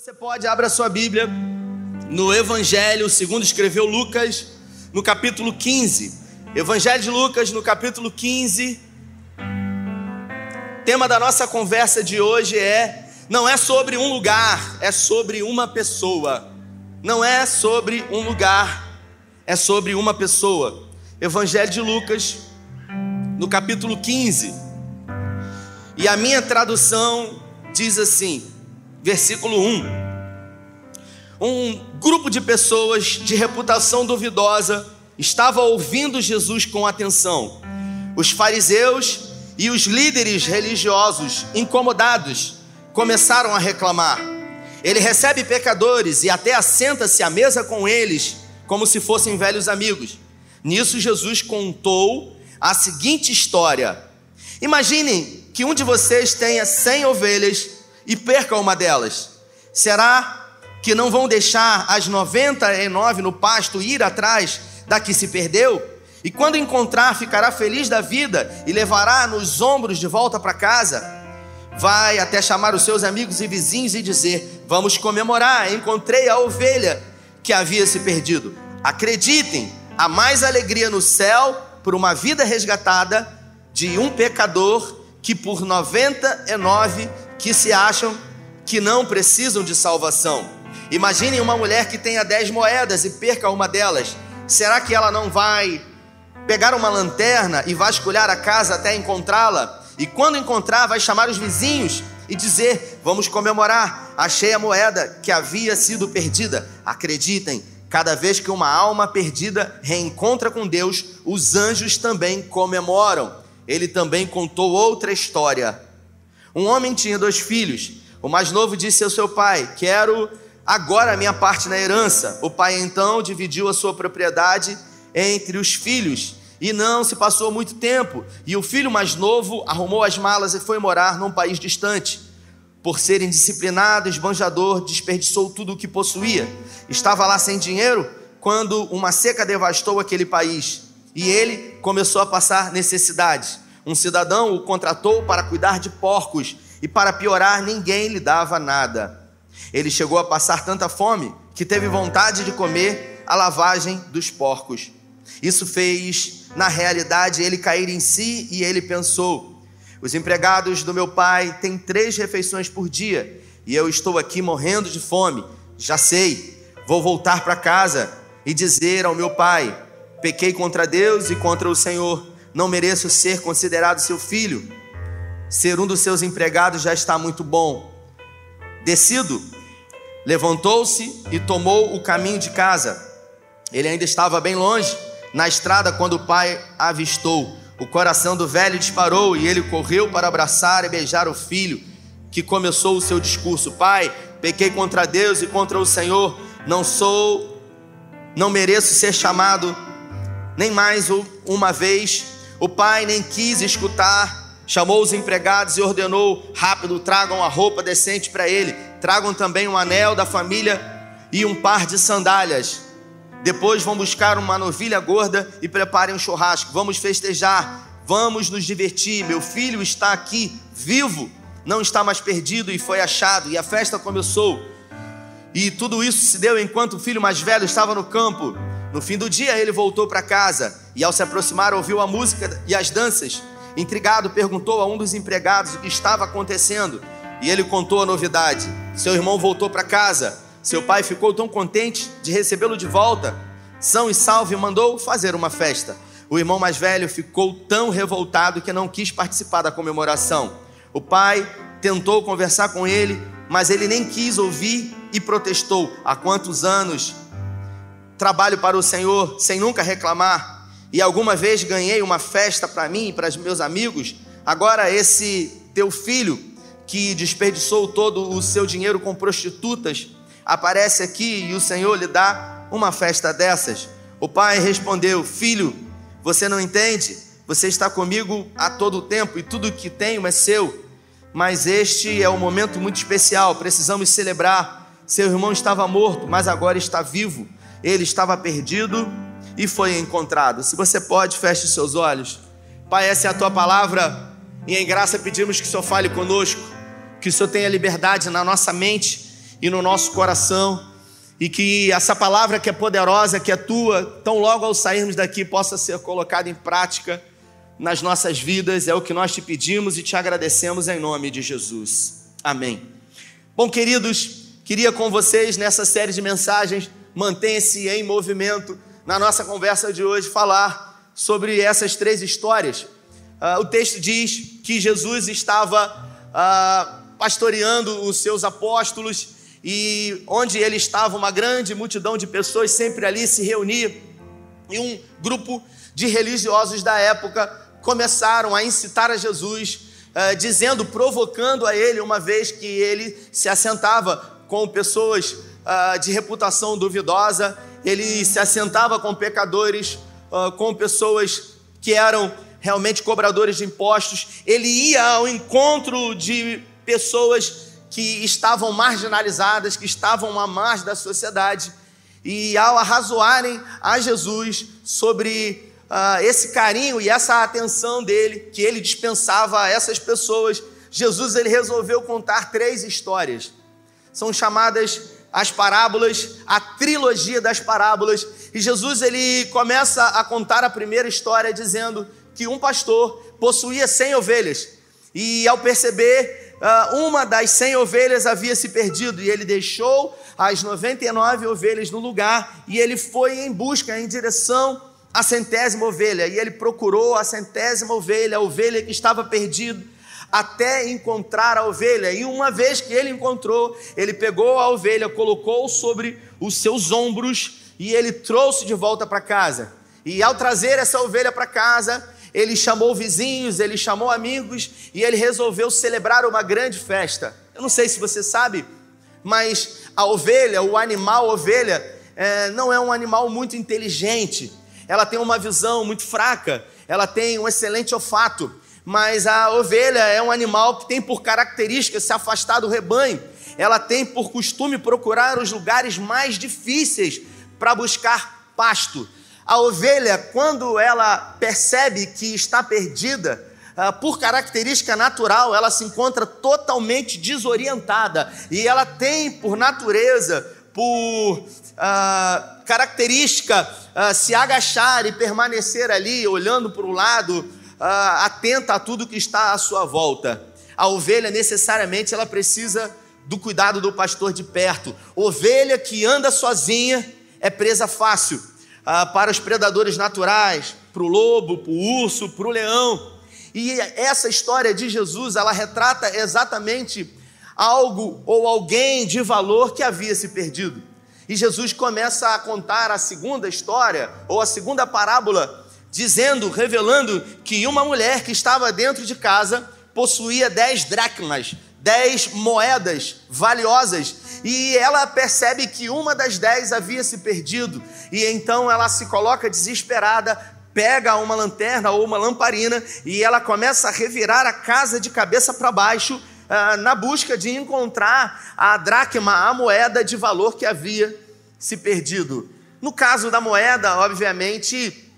você pode, abra sua Bíblia no Evangelho, segundo escreveu Lucas, no capítulo 15. Evangelho de Lucas, no capítulo 15. Tema da nossa conversa de hoje é: não é sobre um lugar, é sobre uma pessoa. Não é sobre um lugar, é sobre uma pessoa. Evangelho de Lucas, no capítulo 15. E a minha tradução diz assim: versículo 1. Um grupo de pessoas de reputação duvidosa estava ouvindo Jesus com atenção. Os fariseus e os líderes religiosos, incomodados, começaram a reclamar. Ele recebe pecadores e até assenta-se à mesa com eles, como se fossem velhos amigos. Nisso, Jesus contou a seguinte história: Imaginem que um de vocês tenha cem ovelhas e perca uma delas? Será que não vão deixar as 99 no pasto ir atrás da que se perdeu? E quando encontrar, ficará feliz da vida e levará nos ombros de volta para casa? Vai até chamar os seus amigos e vizinhos e dizer: Vamos comemorar, encontrei a ovelha que havia se perdido. Acreditem, há mais alegria no céu por uma vida resgatada de um pecador que por 99 que se acham que não precisam de salvação. Imaginem uma mulher que tenha dez moedas e perca uma delas. Será que ela não vai pegar uma lanterna e vasculhar a casa até encontrá-la? E quando encontrar, vai chamar os vizinhos e dizer: Vamos comemorar, achei a moeda que havia sido perdida. Acreditem, cada vez que uma alma perdida reencontra com Deus, os anjos também comemoram. Ele também contou outra história um homem tinha dois filhos. O mais novo disse ao seu pai: Quero agora a minha parte na herança. O pai então dividiu a sua propriedade entre os filhos. E não se passou muito tempo, e o filho mais novo arrumou as malas e foi morar num país distante. Por ser indisciplinado, esbanjador, desperdiçou tudo o que possuía. Estava lá sem dinheiro quando uma seca devastou aquele país e ele começou a passar necessidade. Um cidadão o contratou para cuidar de porcos e, para piorar, ninguém lhe dava nada. Ele chegou a passar tanta fome que teve vontade de comer a lavagem dos porcos. Isso fez, na realidade, ele cair em si e ele pensou: os empregados do meu pai têm três refeições por dia e eu estou aqui morrendo de fome. Já sei, vou voltar para casa e dizer ao meu pai: pequei contra Deus e contra o Senhor não mereço ser considerado seu filho. Ser um dos seus empregados já está muito bom. Descido, levantou-se e tomou o caminho de casa. Ele ainda estava bem longe, na estrada, quando o pai avistou. O coração do velho disparou e ele correu para abraçar e beijar o filho, que começou o seu discurso: Pai, pequei contra Deus e contra o Senhor, não sou, não mereço ser chamado nem mais uma vez o pai nem quis escutar, chamou os empregados e ordenou: rápido, tragam a roupa decente para ele, tragam também um anel da família e um par de sandálias. Depois vão buscar uma novilha gorda e preparem um churrasco. Vamos festejar, vamos nos divertir. Meu filho está aqui, vivo, não está mais perdido e foi achado. E a festa começou. E tudo isso se deu enquanto o filho mais velho estava no campo. No fim do dia, ele voltou para casa e, ao se aproximar, ouviu a música e as danças. Intrigado, perguntou a um dos empregados o que estava acontecendo e ele contou a novidade. Seu irmão voltou para casa. Seu pai ficou tão contente de recebê-lo de volta, são e salvo, e mandou fazer uma festa. O irmão mais velho ficou tão revoltado que não quis participar da comemoração. O pai tentou conversar com ele, mas ele nem quis ouvir e protestou. Há quantos anos trabalho para o Senhor sem nunca reclamar, e alguma vez ganhei uma festa para mim e para os meus amigos, agora esse teu filho que desperdiçou todo o seu dinheiro com prostitutas aparece aqui e o Senhor lhe dá uma festa dessas. O pai respondeu: Filho, você não entende? Você está comigo a todo o tempo e tudo que tenho é seu. Mas este é um momento muito especial, precisamos celebrar. Seu irmão estava morto, mas agora está vivo ele estava perdido e foi encontrado. Se você pode, feche seus olhos. Pai, essa é a tua palavra e em graça pedimos que o Senhor fale conosco, que o Senhor tenha liberdade na nossa mente e no nosso coração, e que essa palavra que é poderosa, que é tua, tão logo ao sairmos daqui, possa ser colocada em prática nas nossas vidas. É o que nós te pedimos e te agradecemos em nome de Jesus. Amém. Bom, queridos, queria com vocês nessa série de mensagens, mantenha-se em movimento, na nossa conversa de hoje, falar sobre essas três histórias. Uh, o texto diz que Jesus estava uh, pastoreando os seus apóstolos e onde ele estava, uma grande multidão de pessoas sempre ali se reunia, e um grupo de religiosos da época começaram a incitar a Jesus, uh, dizendo, provocando a ele, uma vez que ele se assentava com pessoas uh, de reputação duvidosa, ele se assentava com pecadores, uh, com pessoas que eram realmente cobradores de impostos, ele ia ao encontro de pessoas que estavam marginalizadas, que estavam à margem da sociedade, e ao arrazoarem a Jesus sobre uh, esse carinho e essa atenção dele, que ele dispensava a essas pessoas, Jesus ele resolveu contar três histórias. São chamadas as parábolas, a trilogia das parábolas. E Jesus ele começa a contar a primeira história dizendo que um pastor possuía cem ovelhas. E ao perceber uh, uma das cem ovelhas havia se perdido e ele deixou as 99 ovelhas no lugar e ele foi em busca, em direção à centésima ovelha. E ele procurou a centésima ovelha, a ovelha que estava perdida, até encontrar a ovelha. E uma vez que ele encontrou, ele pegou a ovelha, colocou sobre os seus ombros e ele trouxe de volta para casa. E ao trazer essa ovelha para casa, ele chamou vizinhos, ele chamou amigos e ele resolveu celebrar uma grande festa. Eu não sei se você sabe, mas a ovelha, o animal ovelha, é, não é um animal muito inteligente. Ela tem uma visão muito fraca, ela tem um excelente olfato, mas a ovelha é um animal que tem por característica se afastar do rebanho. Ela tem por costume procurar os lugares mais difíceis para buscar pasto. A ovelha, quando ela percebe que está perdida, ah, por característica natural, ela se encontra totalmente desorientada e ela tem, por natureza, por uh, característica, uh, se agachar e permanecer ali, olhando para o lado, uh, atenta a tudo que está à sua volta. A ovelha, necessariamente, ela precisa do cuidado do pastor de perto. Ovelha que anda sozinha é presa fácil ah, para os predadores naturais, para o lobo, para o urso, para o leão. E essa história de Jesus, ela retrata exatamente algo ou alguém de valor que havia se perdido. E Jesus começa a contar a segunda história, ou a segunda parábola, dizendo, revelando que uma mulher que estava dentro de casa possuía dez dracmas, dez moedas valiosas, e ela percebe que uma das dez havia se perdido, e então ela se coloca desesperada, pega uma lanterna ou uma lamparina e ela começa a revirar a casa de cabeça para baixo, uh, na busca de encontrar a dracma, a moeda de valor que havia se perdido. No caso da moeda, obviamente,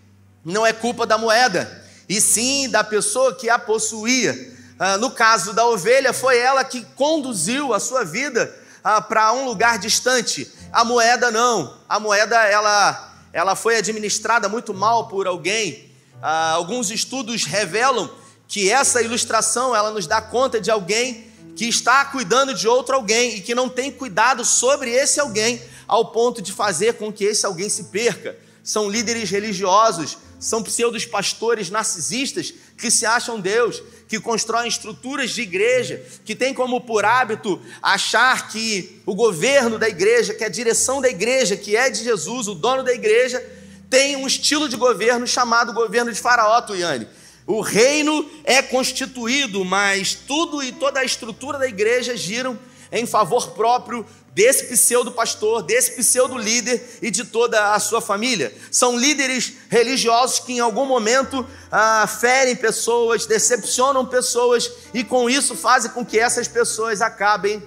não é culpa da moeda, e sim da pessoa que a possuía. Ah, no caso da ovelha, foi ela que conduziu a sua vida ah, para um lugar distante. A moeda não. A moeda ela, ela foi administrada muito mal por alguém. Ah, alguns estudos revelam que essa ilustração ela nos dá conta de alguém que está cuidando de outro alguém e que não tem cuidado sobre esse alguém ao ponto de fazer com que esse alguém se perca. São líderes religiosos, são pseudos pastores narcisistas que se acham Deus, que constroem estruturas de igreja, que têm como por hábito achar que o governo da igreja, que a direção da igreja, que é de Jesus, o dono da igreja, tem um estilo de governo chamado governo de Faraó, Tuiane. O reino é constituído, mas tudo e toda a estrutura da igreja giram em favor próprio desse pseudo pastor, desse pseudo líder e de toda a sua família. São líderes religiosos que em algum momento ah, ferem pessoas, decepcionam pessoas e com isso fazem com que essas pessoas acabem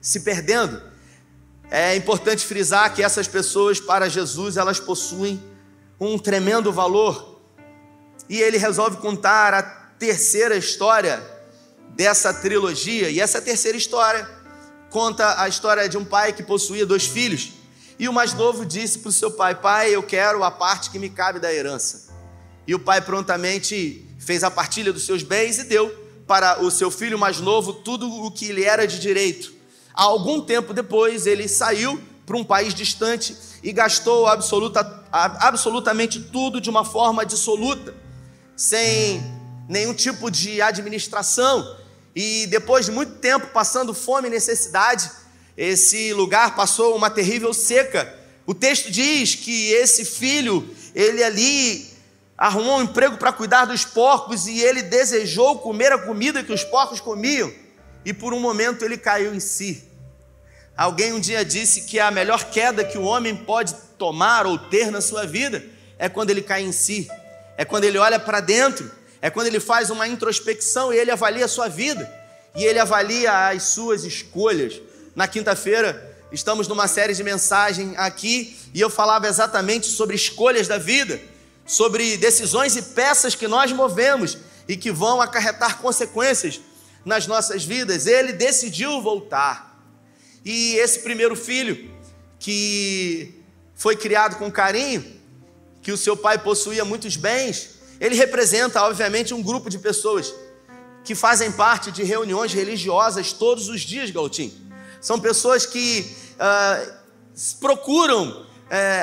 se perdendo. É importante frisar que essas pessoas para Jesus elas possuem um tremendo valor. E ele resolve contar a terceira história dessa trilogia, e essa terceira história conta a história de um pai que possuía dois filhos. E o mais novo disse para o seu pai: Pai, eu quero a parte que me cabe da herança. E o pai prontamente fez a partilha dos seus bens e deu para o seu filho mais novo tudo o que lhe era de direito. Algum tempo depois, ele saiu para um país distante e gastou absoluta, absolutamente tudo de uma forma dissoluta, sem nenhum tipo de administração. E depois de muito tempo passando fome e necessidade, esse lugar passou uma terrível seca. O texto diz que esse filho, ele ali arrumou um emprego para cuidar dos porcos e ele desejou comer a comida que os porcos comiam. E por um momento ele caiu em si. Alguém um dia disse que a melhor queda que o homem pode tomar ou ter na sua vida é quando ele cai em si, é quando ele olha para dentro, é quando ele faz uma introspecção e ele avalia a sua vida e ele avalia as suas escolhas. Na quinta-feira, estamos numa série de mensagens aqui e eu falava exatamente sobre escolhas da vida, sobre decisões e peças que nós movemos e que vão acarretar consequências nas nossas vidas. Ele decidiu voltar. E esse primeiro filho, que foi criado com carinho, que o seu pai possuía muitos bens, ele representa, obviamente, um grupo de pessoas que fazem parte de reuniões religiosas todos os dias, Galtim. São pessoas que uh, procuram uh,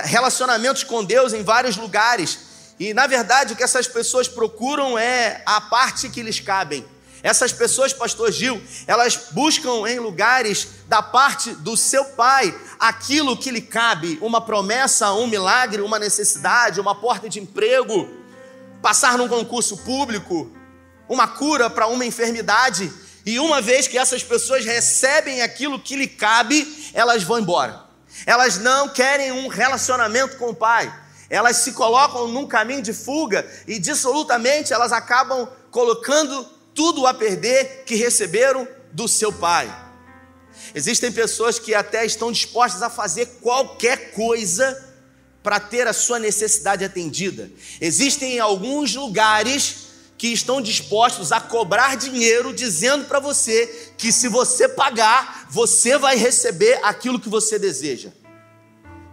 relacionamentos com Deus em vários lugares. E, na verdade, o que essas pessoas procuram é a parte que lhes cabem essas pessoas, pastor Gil, elas buscam em lugares da parte do seu pai aquilo que lhe cabe, uma promessa, um milagre, uma necessidade, uma porta de emprego, passar num concurso público, uma cura para uma enfermidade. E uma vez que essas pessoas recebem aquilo que lhe cabe, elas vão embora. Elas não querem um relacionamento com o pai. Elas se colocam num caminho de fuga e dissolutamente elas acabam colocando tudo a perder que receberam do seu pai. Existem pessoas que até estão dispostas a fazer qualquer coisa para ter a sua necessidade atendida. Existem alguns lugares que estão dispostos a cobrar dinheiro, dizendo para você que se você pagar, você vai receber aquilo que você deseja.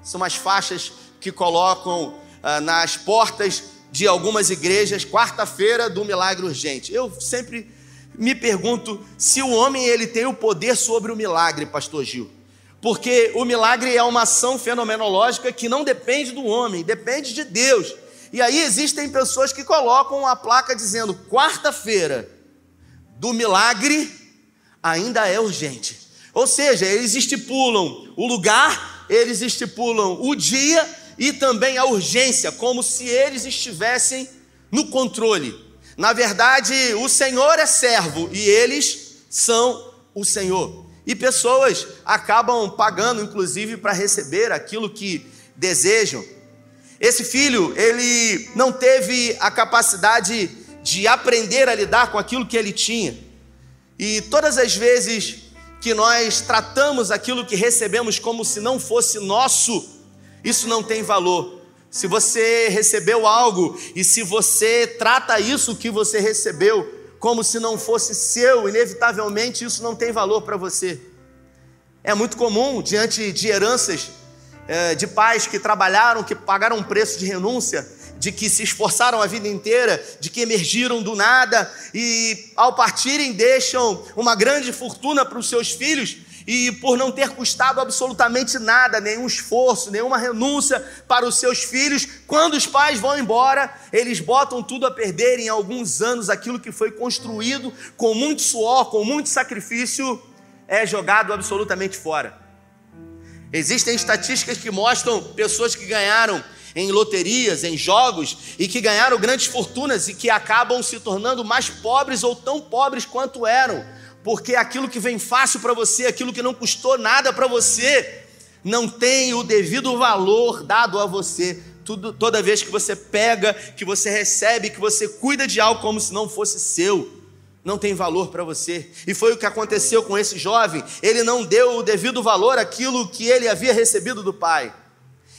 São as faixas que colocam ah, nas portas de algumas igrejas, quarta-feira do milagre urgente. Eu sempre me pergunto se o homem ele tem o poder sobre o milagre, pastor Gil. Porque o milagre é uma ação fenomenológica que não depende do homem, depende de Deus. E aí existem pessoas que colocam a placa dizendo: quarta-feira do milagre ainda é urgente. Ou seja, eles estipulam o lugar, eles estipulam o dia e também a urgência, como se eles estivessem no controle. Na verdade, o Senhor é servo e eles são o Senhor. E pessoas acabam pagando, inclusive, para receber aquilo que desejam. Esse filho, ele não teve a capacidade de aprender a lidar com aquilo que ele tinha. E todas as vezes que nós tratamos aquilo que recebemos como se não fosse nosso, isso não tem valor. Se você recebeu algo e se você trata isso que você recebeu como se não fosse seu, inevitavelmente isso não tem valor para você. É muito comum, diante de heranças é, de pais que trabalharam, que pagaram um preço de renúncia, de que se esforçaram a vida inteira, de que emergiram do nada e ao partirem deixam uma grande fortuna para os seus filhos e por não ter custado absolutamente nada, nenhum esforço, nenhuma renúncia para os seus filhos, quando os pais vão embora, eles botam tudo a perder em alguns anos aquilo que foi construído com muito suor, com muito sacrifício, é jogado absolutamente fora. Existem estatísticas que mostram pessoas que ganharam em loterias, em jogos e que ganharam grandes fortunas e que acabam se tornando mais pobres ou tão pobres quanto eram porque aquilo que vem fácil para você, aquilo que não custou nada para você, não tem o devido valor dado a você. Tudo, toda vez que você pega, que você recebe, que você cuida de algo como se não fosse seu, não tem valor para você. E foi o que aconteceu com esse jovem. Ele não deu o devido valor àquilo que ele havia recebido do pai.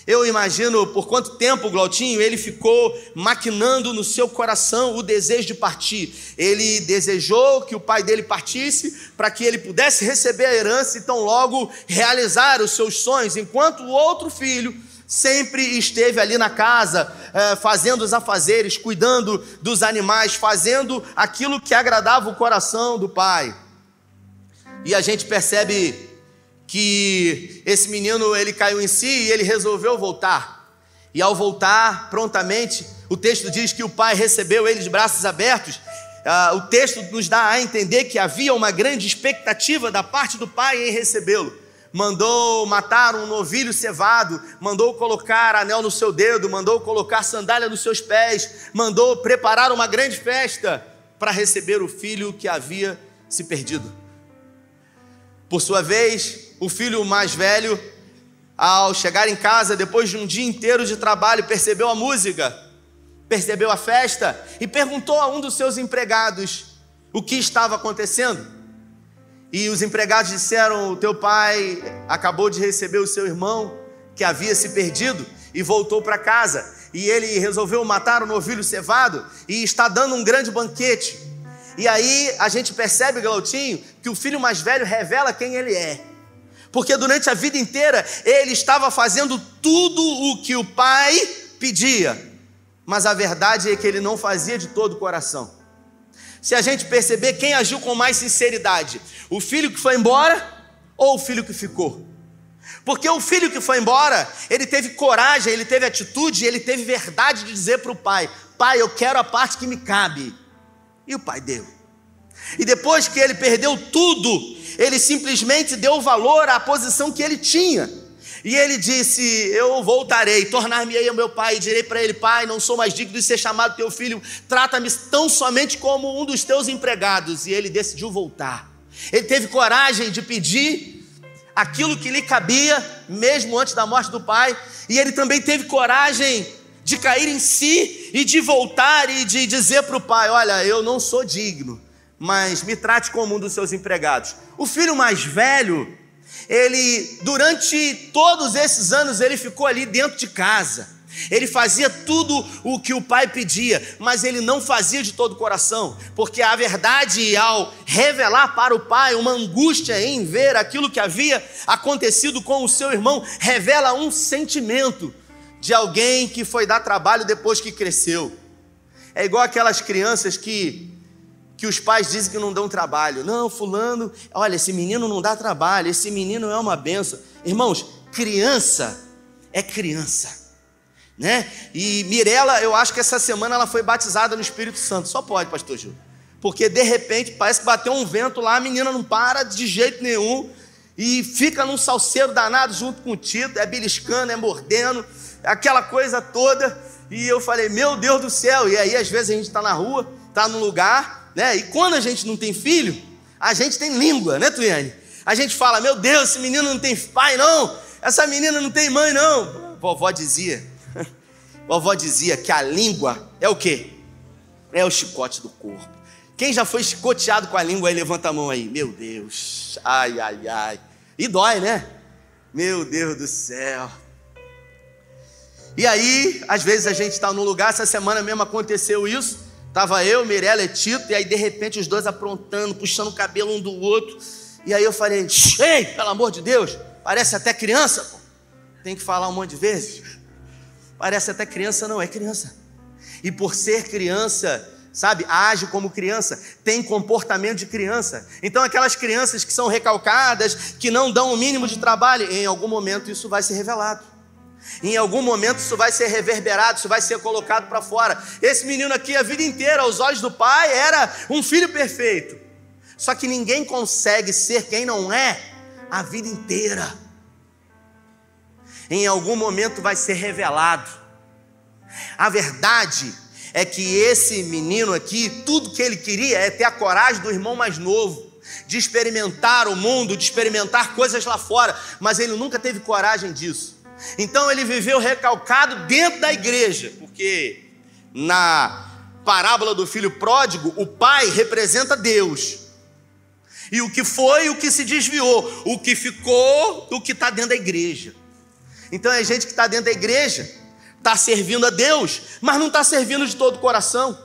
Eu imagino por quanto tempo, Glautinho, ele ficou maquinando no seu coração o desejo de partir. Ele desejou que o pai dele partisse para que ele pudesse receber a herança e tão logo realizar os seus sonhos, enquanto o outro filho sempre esteve ali na casa, eh, fazendo os afazeres, cuidando dos animais, fazendo aquilo que agradava o coração do pai. E a gente percebe que esse menino ele caiu em si e ele resolveu voltar. E ao voltar prontamente, o texto diz que o pai recebeu ele de braços abertos. Uh, o texto nos dá a entender que havia uma grande expectativa da parte do pai em recebê-lo. Mandou matar um novilho cevado, mandou colocar anel no seu dedo, mandou colocar sandália nos seus pés, mandou preparar uma grande festa para receber o filho que havia se perdido. Por sua vez, o filho mais velho, ao chegar em casa, depois de um dia inteiro de trabalho, percebeu a música, percebeu a festa e perguntou a um dos seus empregados o que estava acontecendo. E os empregados disseram: O teu pai acabou de receber o seu irmão que havia se perdido e voltou para casa. E ele resolveu matar o novilho cevado e está dando um grande banquete. E aí a gente percebe, Glautinho, que o filho mais velho revela quem ele é porque durante a vida inteira ele estava fazendo tudo o que o pai pedia, mas a verdade é que ele não fazia de todo o coração. Se a gente perceber quem agiu com mais sinceridade, o filho que foi embora ou o filho que ficou? Porque o filho que foi embora, ele teve coragem, ele teve atitude, ele teve verdade de dizer para o pai: Pai, eu quero a parte que me cabe. E o pai deu. E depois que ele perdeu tudo, ele simplesmente deu valor à posição que ele tinha. E ele disse: Eu voltarei, tornar-me-ei ao meu pai, e direi para ele: Pai, não sou mais digno de ser chamado teu filho, trata-me tão somente como um dos teus empregados. E ele decidiu voltar. Ele teve coragem de pedir aquilo que lhe cabia, mesmo antes da morte do pai, e ele também teve coragem de cair em si e de voltar e de dizer para o pai: Olha, eu não sou digno, mas me trate como um dos seus empregados. O filho mais velho, ele durante todos esses anos ele ficou ali dentro de casa. Ele fazia tudo o que o pai pedia, mas ele não fazia de todo o coração, porque a verdade, ao revelar para o pai uma angústia em ver aquilo que havia acontecido com o seu irmão, revela um sentimento de alguém que foi dar trabalho depois que cresceu. É igual aquelas crianças que que os pais dizem que não dão trabalho. Não, fulano, olha, esse menino não dá trabalho, esse menino é uma benção. Irmãos, criança é criança. Né? E Mirela, eu acho que essa semana ela foi batizada no Espírito Santo. Só pode, pastor Gil. Porque de repente parece que bateu um vento lá, a menina não para de jeito nenhum e fica num salseiro danado junto com o Tito, é beliscando, é mordendo, aquela coisa toda. E eu falei, meu Deus do céu. E aí, às vezes, a gente está na rua, está num lugar, né? E quando a gente não tem filho, a gente tem língua, né, Tuiane? A gente fala, meu Deus, esse menino não tem pai, não. Essa menina não tem mãe, não. Vovó dizia, vovó dizia que a língua é o quê? É o chicote do corpo. Quem já foi chicoteado com a língua aí, levanta a mão aí. Meu Deus, ai, ai, ai. E dói, né? Meu Deus do céu. E aí, às vezes a gente está num lugar, essa semana mesmo aconteceu isso. Tava eu, Mirella e Tito, e aí de repente os dois aprontando, puxando o cabelo um do outro. E aí eu falei: Ei, pelo amor de Deus, parece até criança. Pô. Tem que falar um monte de vezes. Parece até criança, não, é criança. E por ser criança, sabe, age como criança, tem comportamento de criança. Então, aquelas crianças que são recalcadas, que não dão o mínimo de trabalho, em algum momento isso vai ser revelado. Em algum momento isso vai ser reverberado, isso vai ser colocado para fora. Esse menino aqui, a vida inteira, aos olhos do pai, era um filho perfeito. Só que ninguém consegue ser quem não é a vida inteira. Em algum momento vai ser revelado. A verdade é que esse menino aqui, tudo que ele queria é ter a coragem do irmão mais novo, de experimentar o mundo, de experimentar coisas lá fora, mas ele nunca teve coragem disso. Então ele viveu recalcado dentro da igreja, porque na parábola do filho pródigo, o pai representa Deus. E o que foi, o que se desviou, o que ficou, o que está dentro da igreja. Então é gente que está dentro da igreja, está servindo a Deus, mas não está servindo de todo o coração.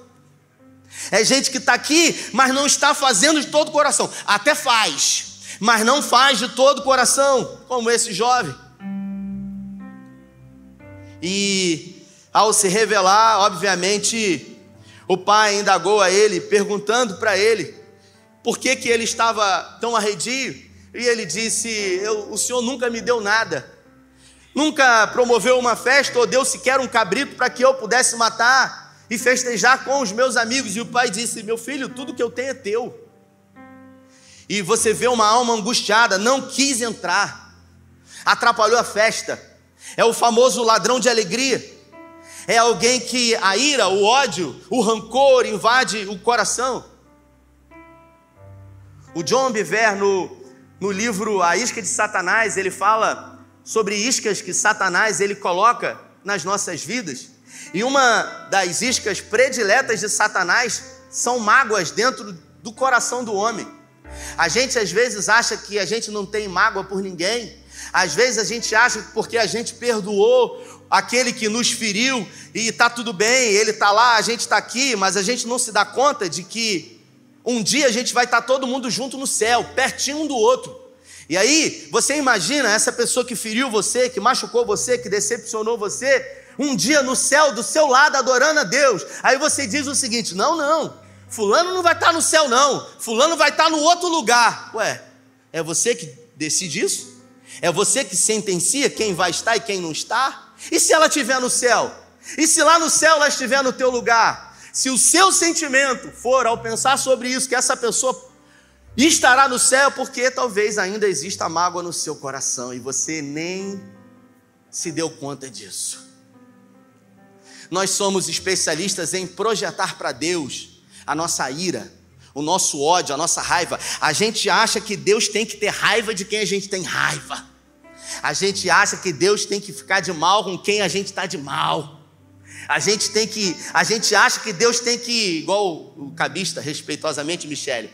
É gente que está aqui, mas não está fazendo de todo o coração. Até faz, mas não faz de todo o coração, como esse jovem. E ao se revelar, obviamente, o pai indagou a ele, perguntando para ele por que, que ele estava tão arredio. E ele disse: O senhor nunca me deu nada, nunca promoveu uma festa ou deu sequer um cabrito para que eu pudesse matar e festejar com os meus amigos. E o pai disse: Meu filho, tudo que eu tenho é teu. E você vê uma alma angustiada, não quis entrar, atrapalhou a festa. É o famoso ladrão de alegria. É alguém que a ira, o ódio, o rancor invade o coração. O John Biver, no, no livro A Isca de Satanás, ele fala sobre iscas que Satanás ele coloca nas nossas vidas. E uma das iscas prediletas de Satanás são mágoas dentro do coração do homem. A gente às vezes acha que a gente não tem mágoa por ninguém. Às vezes a gente acha que porque a gente perdoou aquele que nos feriu e está tudo bem, ele está lá, a gente está aqui, mas a gente não se dá conta de que um dia a gente vai estar tá todo mundo junto no céu, pertinho um do outro. E aí, você imagina essa pessoa que feriu você, que machucou você, que decepcionou você, um dia no céu do seu lado adorando a Deus. Aí você diz o seguinte: não, não, Fulano não vai estar no céu, não, Fulano vai estar no outro lugar. Ué, é você que decide isso? É você que sentencia quem vai estar e quem não está? E se ela estiver no céu? E se lá no céu ela estiver no teu lugar? Se o seu sentimento for ao pensar sobre isso, que essa pessoa estará no céu, porque talvez ainda exista mágoa no seu coração e você nem se deu conta disso. Nós somos especialistas em projetar para Deus a nossa ira, o nosso ódio, a nossa raiva. A gente acha que Deus tem que ter raiva de quem a gente tem raiva. A gente acha que Deus tem que ficar de mal com quem a gente está de mal. A gente tem que, a gente acha que Deus tem que, igual o cabista, respeitosamente, Michele,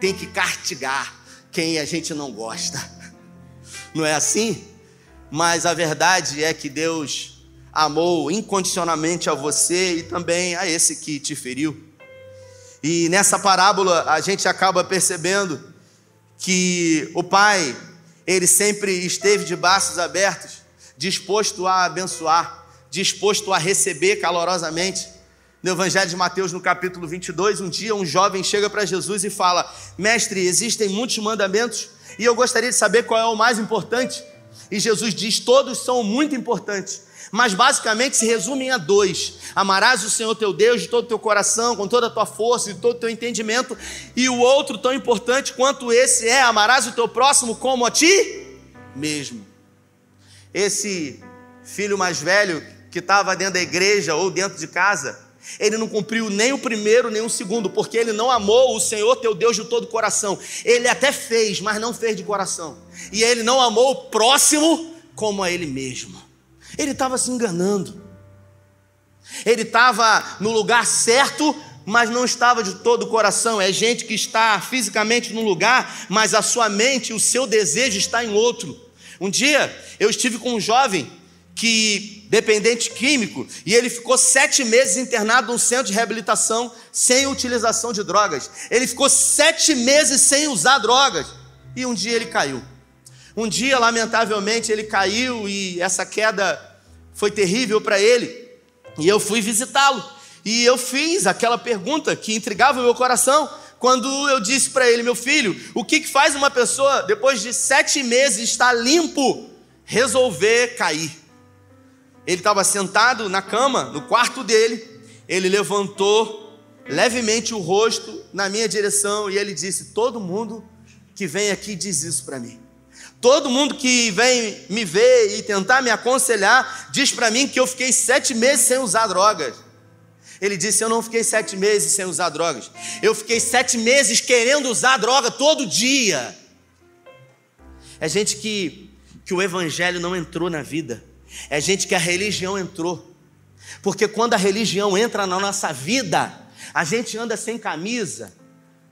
tem que castigar quem a gente não gosta. Não é assim? Mas a verdade é que Deus amou incondicionalmente a você e também a esse que te feriu. E nessa parábola a gente acaba percebendo que o pai, ele sempre esteve de braços abertos, disposto a abençoar, disposto a receber calorosamente. No Evangelho de Mateus, no capítulo 22, um dia um jovem chega para Jesus e fala: Mestre, existem muitos mandamentos e eu gostaria de saber qual é o mais importante. E Jesus diz: Todos são muito importantes, mas basicamente se resumem a dois: amarás o Senhor teu Deus de todo o teu coração, com toda a tua força e todo o teu entendimento, e o outro tão importante quanto esse é: amarás o teu próximo como a ti mesmo. Esse filho mais velho que estava dentro da igreja ou dentro de casa, ele não cumpriu nem o primeiro nem o segundo, porque ele não amou o Senhor teu Deus de todo o coração. Ele até fez, mas não fez de coração. E ele não amou o próximo como a ele mesmo. Ele estava se enganando. Ele estava no lugar certo, mas não estava de todo o coração. É gente que está fisicamente num lugar, mas a sua mente, o seu desejo está em outro. Um dia eu estive com um jovem que dependente químico e ele ficou sete meses internado num centro de reabilitação sem utilização de drogas. Ele ficou sete meses sem usar drogas e um dia ele caiu. Um dia, lamentavelmente, ele caiu e essa queda foi terrível para ele. E eu fui visitá-lo. E eu fiz aquela pergunta que intrigava o meu coração quando eu disse para ele, meu filho, o que, que faz uma pessoa, depois de sete meses, estar limpo, resolver cair? Ele estava sentado na cama, no quarto dele, ele levantou levemente o rosto na minha direção e ele disse: Todo mundo que vem aqui diz isso para mim. Todo mundo que vem me ver e tentar me aconselhar diz para mim que eu fiquei sete meses sem usar drogas. Ele disse: Eu não fiquei sete meses sem usar drogas. Eu fiquei sete meses querendo usar droga todo dia. É gente que, que o evangelho não entrou na vida. É gente que a religião entrou. Porque quando a religião entra na nossa vida, a gente anda sem camisa,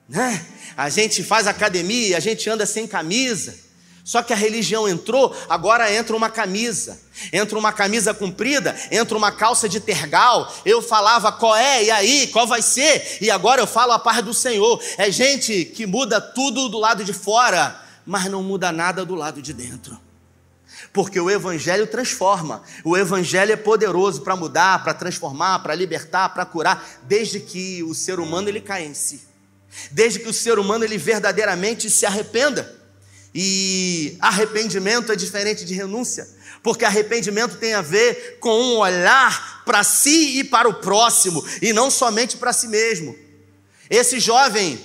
né? A gente faz academia, a gente anda sem camisa Só que a religião entrou, agora entra uma camisa. Entra uma camisa comprida, entra uma calça de tergal. Eu falava qual é, e aí, qual vai ser? E agora eu falo a paz do Senhor. É gente que muda tudo do lado de fora, mas não muda nada do lado de dentro. Porque o Evangelho transforma, o Evangelho é poderoso para mudar, para transformar, para libertar, para curar, desde que o ser humano ele caia em si, desde que o ser humano ele verdadeiramente se arrependa. E arrependimento é diferente de renúncia, porque arrependimento tem a ver com um olhar para si e para o próximo, e não somente para si mesmo. Esse jovem,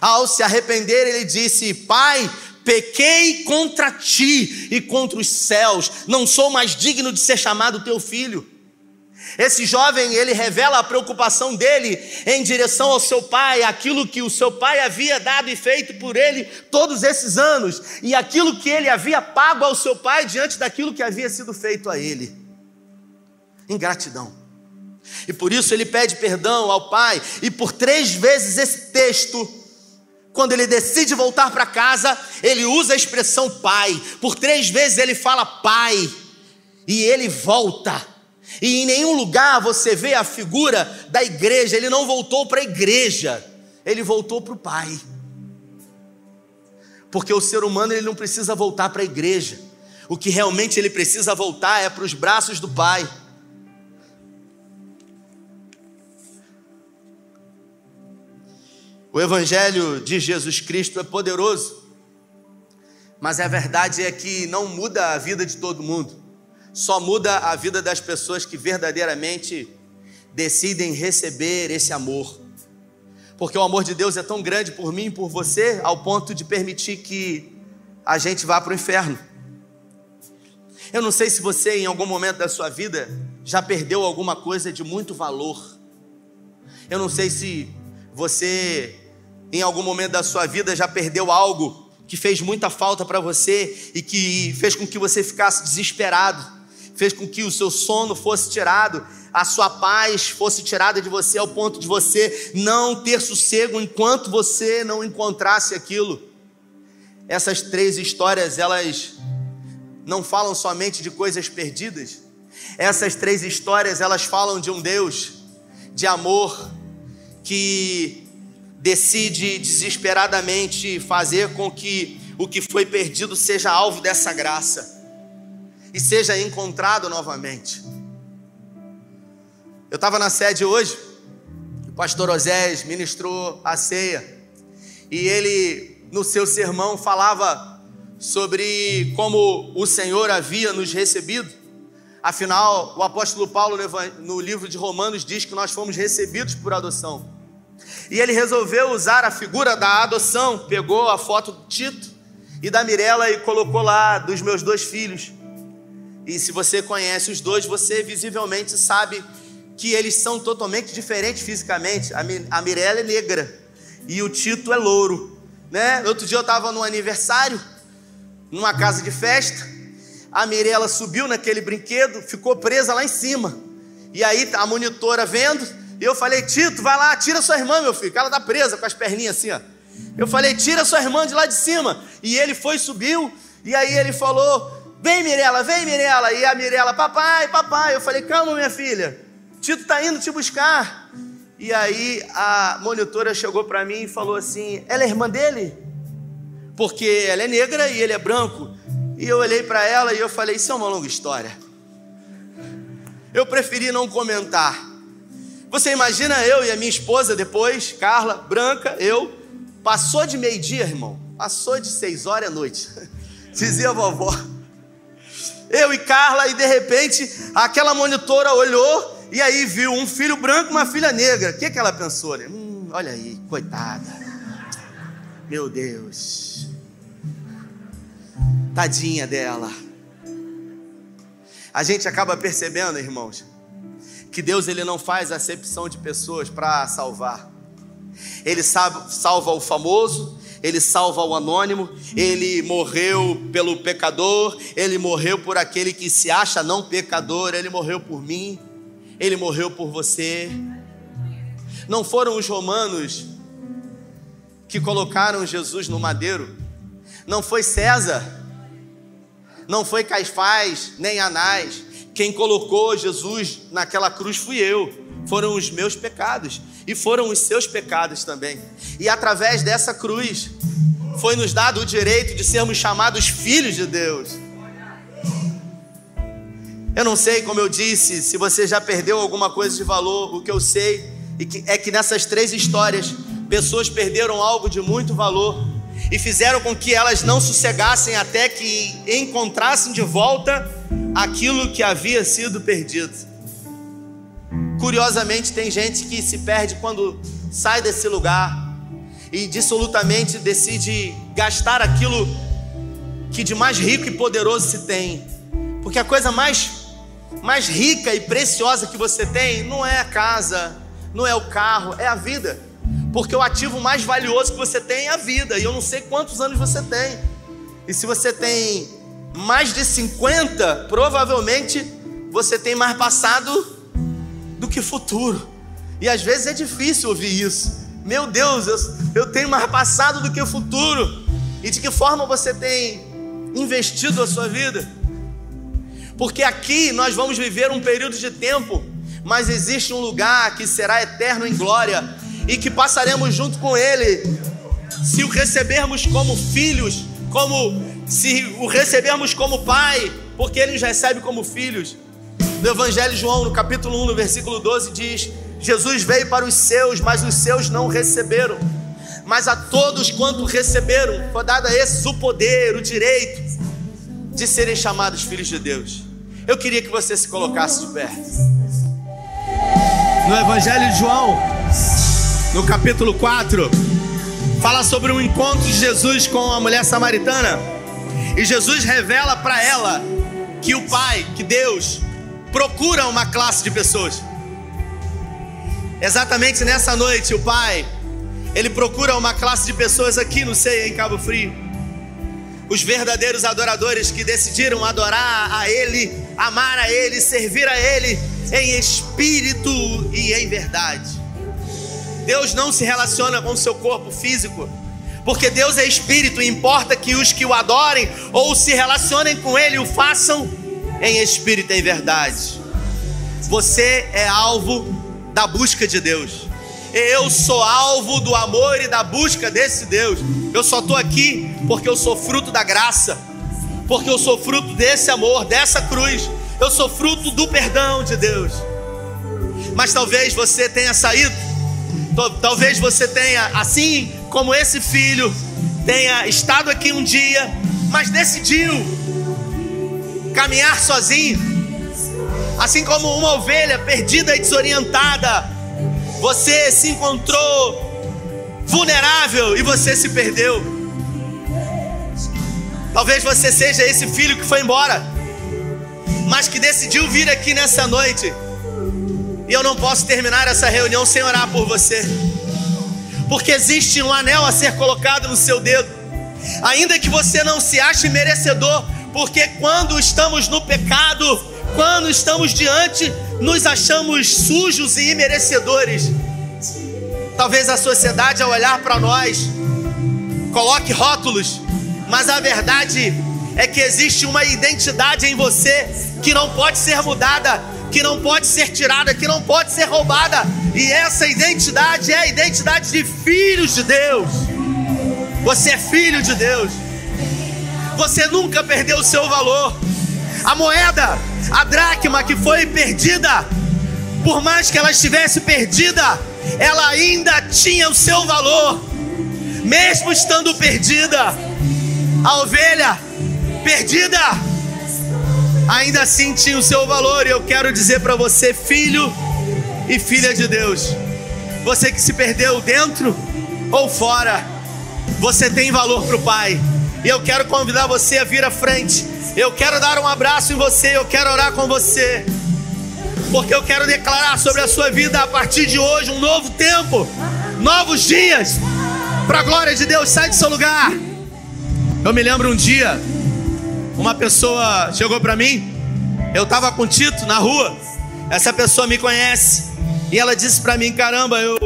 ao se arrepender, ele disse: Pai, pequei contra ti e contra os céus, não sou mais digno de ser chamado teu filho. Esse jovem, ele revela a preocupação dele em direção ao seu pai, aquilo que o seu pai havia dado e feito por ele todos esses anos, e aquilo que ele havia pago ao seu pai diante daquilo que havia sido feito a ele. Ingratidão. E por isso ele pede perdão ao pai, e por três vezes esse texto, quando ele decide voltar para casa, ele usa a expressão pai. Por três vezes ele fala pai, e ele volta e em nenhum lugar você vê a figura da igreja. Ele não voltou para a igreja, ele voltou para o Pai. Porque o ser humano ele não precisa voltar para a igreja. O que realmente ele precisa voltar é para os braços do Pai. O Evangelho de Jesus Cristo é poderoso, mas a verdade é que não muda a vida de todo mundo só muda a vida das pessoas que verdadeiramente decidem receber esse amor. Porque o amor de Deus é tão grande por mim e por você, ao ponto de permitir que a gente vá para o inferno. Eu não sei se você, em algum momento da sua vida, já perdeu alguma coisa de muito valor. Eu não sei se você, em algum momento da sua vida, já perdeu algo que fez muita falta para você e que fez com que você ficasse desesperado fez com que o seu sono fosse tirado, a sua paz fosse tirada de você ao ponto de você não ter sossego enquanto você não encontrasse aquilo. Essas três histórias, elas não falam somente de coisas perdidas. Essas três histórias, elas falam de um Deus de amor que decide desesperadamente fazer com que o que foi perdido seja alvo dessa graça e seja encontrado novamente. Eu estava na sede hoje, o pastor Osés ministrou a ceia, e ele, no seu sermão, falava sobre como o Senhor havia nos recebido. Afinal, o apóstolo Paulo, no livro de Romanos, diz que nós fomos recebidos por adoção. E ele resolveu usar a figura da adoção, pegou a foto do Tito e da Mirella e colocou lá dos meus dois filhos. E se você conhece os dois, você visivelmente sabe que eles são totalmente diferentes fisicamente. A Mirella é negra e o Tito é louro. Né? Outro dia eu estava num aniversário, numa casa de festa. A Mirella subiu naquele brinquedo, ficou presa lá em cima. E aí a monitora vendo, eu falei: Tito, vai lá, tira sua irmã, meu filho, que ela tá presa com as perninhas assim, ó. Eu falei: tira sua irmã de lá de cima. E ele foi, subiu, e aí ele falou: Vem, Mirela, vem, Mirela. E a Mirela, papai, papai. Eu falei, calma, minha filha. Tito está indo te buscar. E aí a monitora chegou para mim e falou assim: ela é irmã dele? Porque ela é negra e ele é branco. E eu olhei para ela e eu falei: isso é uma longa história. Eu preferi não comentar. Você imagina eu e a minha esposa depois, Carla, branca, eu, passou de meio-dia, irmão, passou de seis horas à noite. Dizia a vovó. Eu e Carla, e de repente aquela monitora olhou e aí viu um filho branco e uma filha negra. O que, que ela pensou? Né? Hum, olha aí, coitada. Meu Deus. Tadinha dela. A gente acaba percebendo, irmãos, que Deus ele não faz acepção de pessoas para salvar. Ele sabe, salva o famoso, ele salva o anônimo, ele morreu pelo pecador, ele morreu por aquele que se acha não pecador, ele morreu por mim, ele morreu por você. Não foram os romanos que colocaram Jesus no madeiro, não foi César não foi Caifás nem Anás. Quem colocou Jesus naquela cruz fui eu. Foram os meus pecados e foram os seus pecados também. E através dessa cruz foi nos dado o direito de sermos chamados filhos de Deus. Eu não sei, como eu disse, se você já perdeu alguma coisa de valor, o que eu sei é que nessas três histórias, pessoas perderam algo de muito valor e fizeram com que elas não sossegassem até que encontrassem de volta aquilo que havia sido perdido. Curiosamente, tem gente que se perde quando sai desse lugar e dissolutamente decide gastar aquilo que de mais rico e poderoso se tem. Porque a coisa mais mais rica e preciosa que você tem não é a casa, não é o carro, é a vida. Porque o ativo mais valioso que você tem é a vida. E eu não sei quantos anos você tem. E se você tem mais de 50, provavelmente você tem mais passado do que futuro. E às vezes é difícil ouvir isso. Meu Deus, eu, eu tenho mais passado do que futuro. E de que forma você tem investido a sua vida? Porque aqui nós vamos viver um período de tempo, mas existe um lugar que será eterno em glória e que passaremos junto com Ele. Se o recebermos como filhos, como se o recebermos como pai, porque Ele nos recebe como filhos. No Evangelho de João, no capítulo 1, no versículo 12, diz: Jesus veio para os seus, mas os seus não receberam. Mas a todos quanto receberam, foi dado a esses o poder, o direito de serem chamados filhos de Deus. Eu queria que você se colocasse de pé. No Evangelho de João, no capítulo 4, fala sobre um encontro de Jesus com a mulher samaritana. E Jesus revela para ela que o Pai, que Deus, procura uma classe de pessoas. Exatamente nessa noite, o Pai, Ele procura uma classe de pessoas aqui no Ceia, em Cabo Frio os verdadeiros adoradores que decidiram adorar a Ele, amar a Ele, servir a Ele em espírito e em verdade. Deus não se relaciona com o seu corpo físico, porque Deus é espírito e importa que os que o adorem ou se relacionem com Ele o façam em espírito e em verdade. Você é alvo da busca de Deus. Eu sou alvo do amor e da busca desse Deus. Eu só estou aqui porque eu sou fruto da graça, porque eu sou fruto desse amor, dessa cruz. Eu sou fruto do perdão de Deus. Mas talvez você tenha saído, talvez você tenha, assim como esse filho, tenha estado aqui um dia, mas decidiu caminhar sozinho, assim como uma ovelha perdida e desorientada você se encontrou vulnerável e você se perdeu. Talvez você seja esse filho que foi embora, mas que decidiu vir aqui nessa noite. E eu não posso terminar essa reunião sem orar por você, porque existe um anel a ser colocado no seu dedo, ainda que você não se ache merecedor, porque quando estamos no pecado, quando estamos diante nos achamos sujos e imerecedores. Talvez a sociedade, ao olhar para nós, coloque rótulos, mas a verdade é que existe uma identidade em você que não pode ser mudada, que não pode ser tirada, que não pode ser roubada, e essa identidade é a identidade de filhos de Deus. Você é filho de Deus, você nunca perdeu o seu valor. A moeda a dracma que foi perdida, por mais que ela estivesse perdida, ela ainda tinha o seu valor, mesmo estando perdida. A ovelha perdida, ainda assim tinha o seu valor. E eu quero dizer para você, filho e filha de Deus, você que se perdeu dentro ou fora, você tem valor para o Pai. E eu quero convidar você a vir à frente eu quero dar um abraço em você, eu quero orar com você. Porque eu quero declarar sobre a sua vida a partir de hoje um novo tempo, novos dias. Para a glória de Deus, sai do seu lugar. Eu me lembro um dia, uma pessoa chegou para mim. Eu estava com Tito na rua. Essa pessoa me conhece e ela disse para mim: "Caramba, eu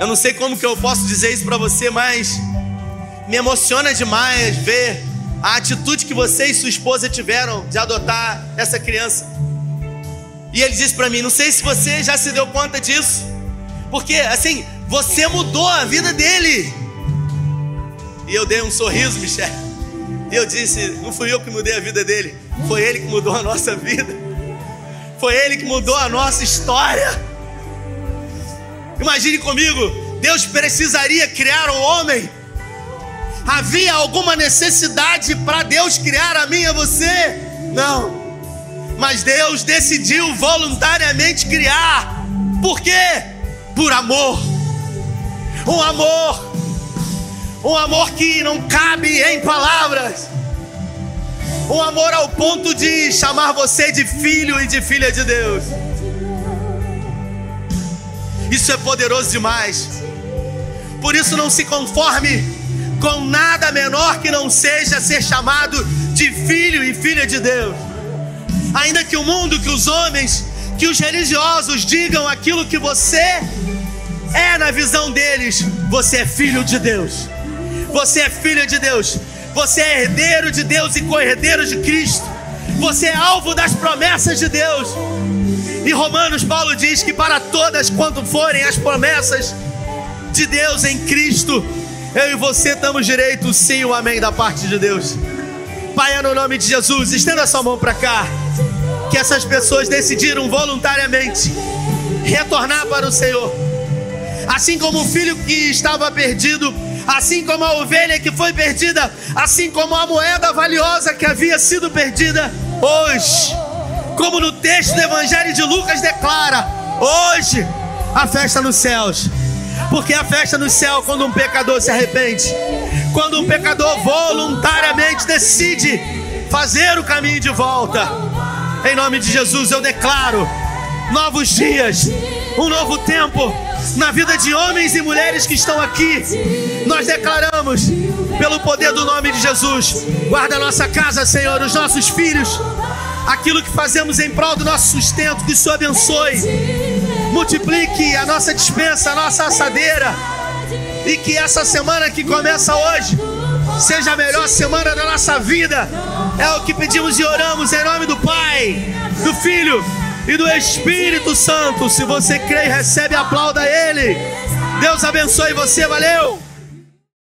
eu não sei como que eu posso dizer isso para você, mas me emociona demais ver a atitude que você e sua esposa tiveram de adotar essa criança. E ele disse para mim: Não sei se você já se deu conta disso, porque assim, você mudou a vida dele. E eu dei um sorriso, Michel. E eu disse: Não fui eu que mudei a vida dele, foi ele que mudou a nossa vida. Foi ele que mudou a nossa história. Imagine comigo: Deus precisaria criar um homem Havia alguma necessidade para Deus criar a mim e a você? Não. Mas Deus decidiu voluntariamente criar. Por quê? Por amor. Um amor. Um amor que não cabe em palavras. Um amor ao ponto de chamar você de filho e de filha de Deus. Isso é poderoso demais. Por isso não se conforme com nada menor que não seja ser chamado de filho e filha de Deus. Ainda que o mundo, que os homens, que os religiosos digam aquilo que você é na visão deles, você é filho de Deus. Você é filha de Deus. Você é herdeiro de Deus e co-herdeiro de Cristo. Você é alvo das promessas de Deus. E Romanos Paulo diz que para todas quanto forem as promessas de Deus em Cristo, eu e você damos direito, sim, o amém da parte de Deus. Pai, é no nome de Jesus, estenda sua mão para cá. Que essas pessoas decidiram voluntariamente retornar para o Senhor. Assim como o filho que estava perdido, assim como a ovelha que foi perdida, assim como a moeda valiosa que havia sido perdida, hoje, como no texto do Evangelho de Lucas declara, hoje a festa nos céus porque a festa no céu quando um pecador se arrepende, quando um pecador voluntariamente decide fazer o caminho de volta. Em nome de Jesus eu declaro novos dias, um novo tempo na vida de homens e mulheres que estão aqui. Nós declaramos pelo poder do nome de Jesus. Guarda a nossa casa, Senhor, os nossos filhos, aquilo que fazemos em prol do nosso sustento, que o Senhor abençoe multiplique a nossa dispensa, a nossa assadeira, e que essa semana que começa hoje seja a melhor semana da nossa vida. É o que pedimos e oramos em nome do Pai, do Filho e do Espírito Santo. Se você crê, recebe, aplauda Ele. Deus abençoe você, valeu!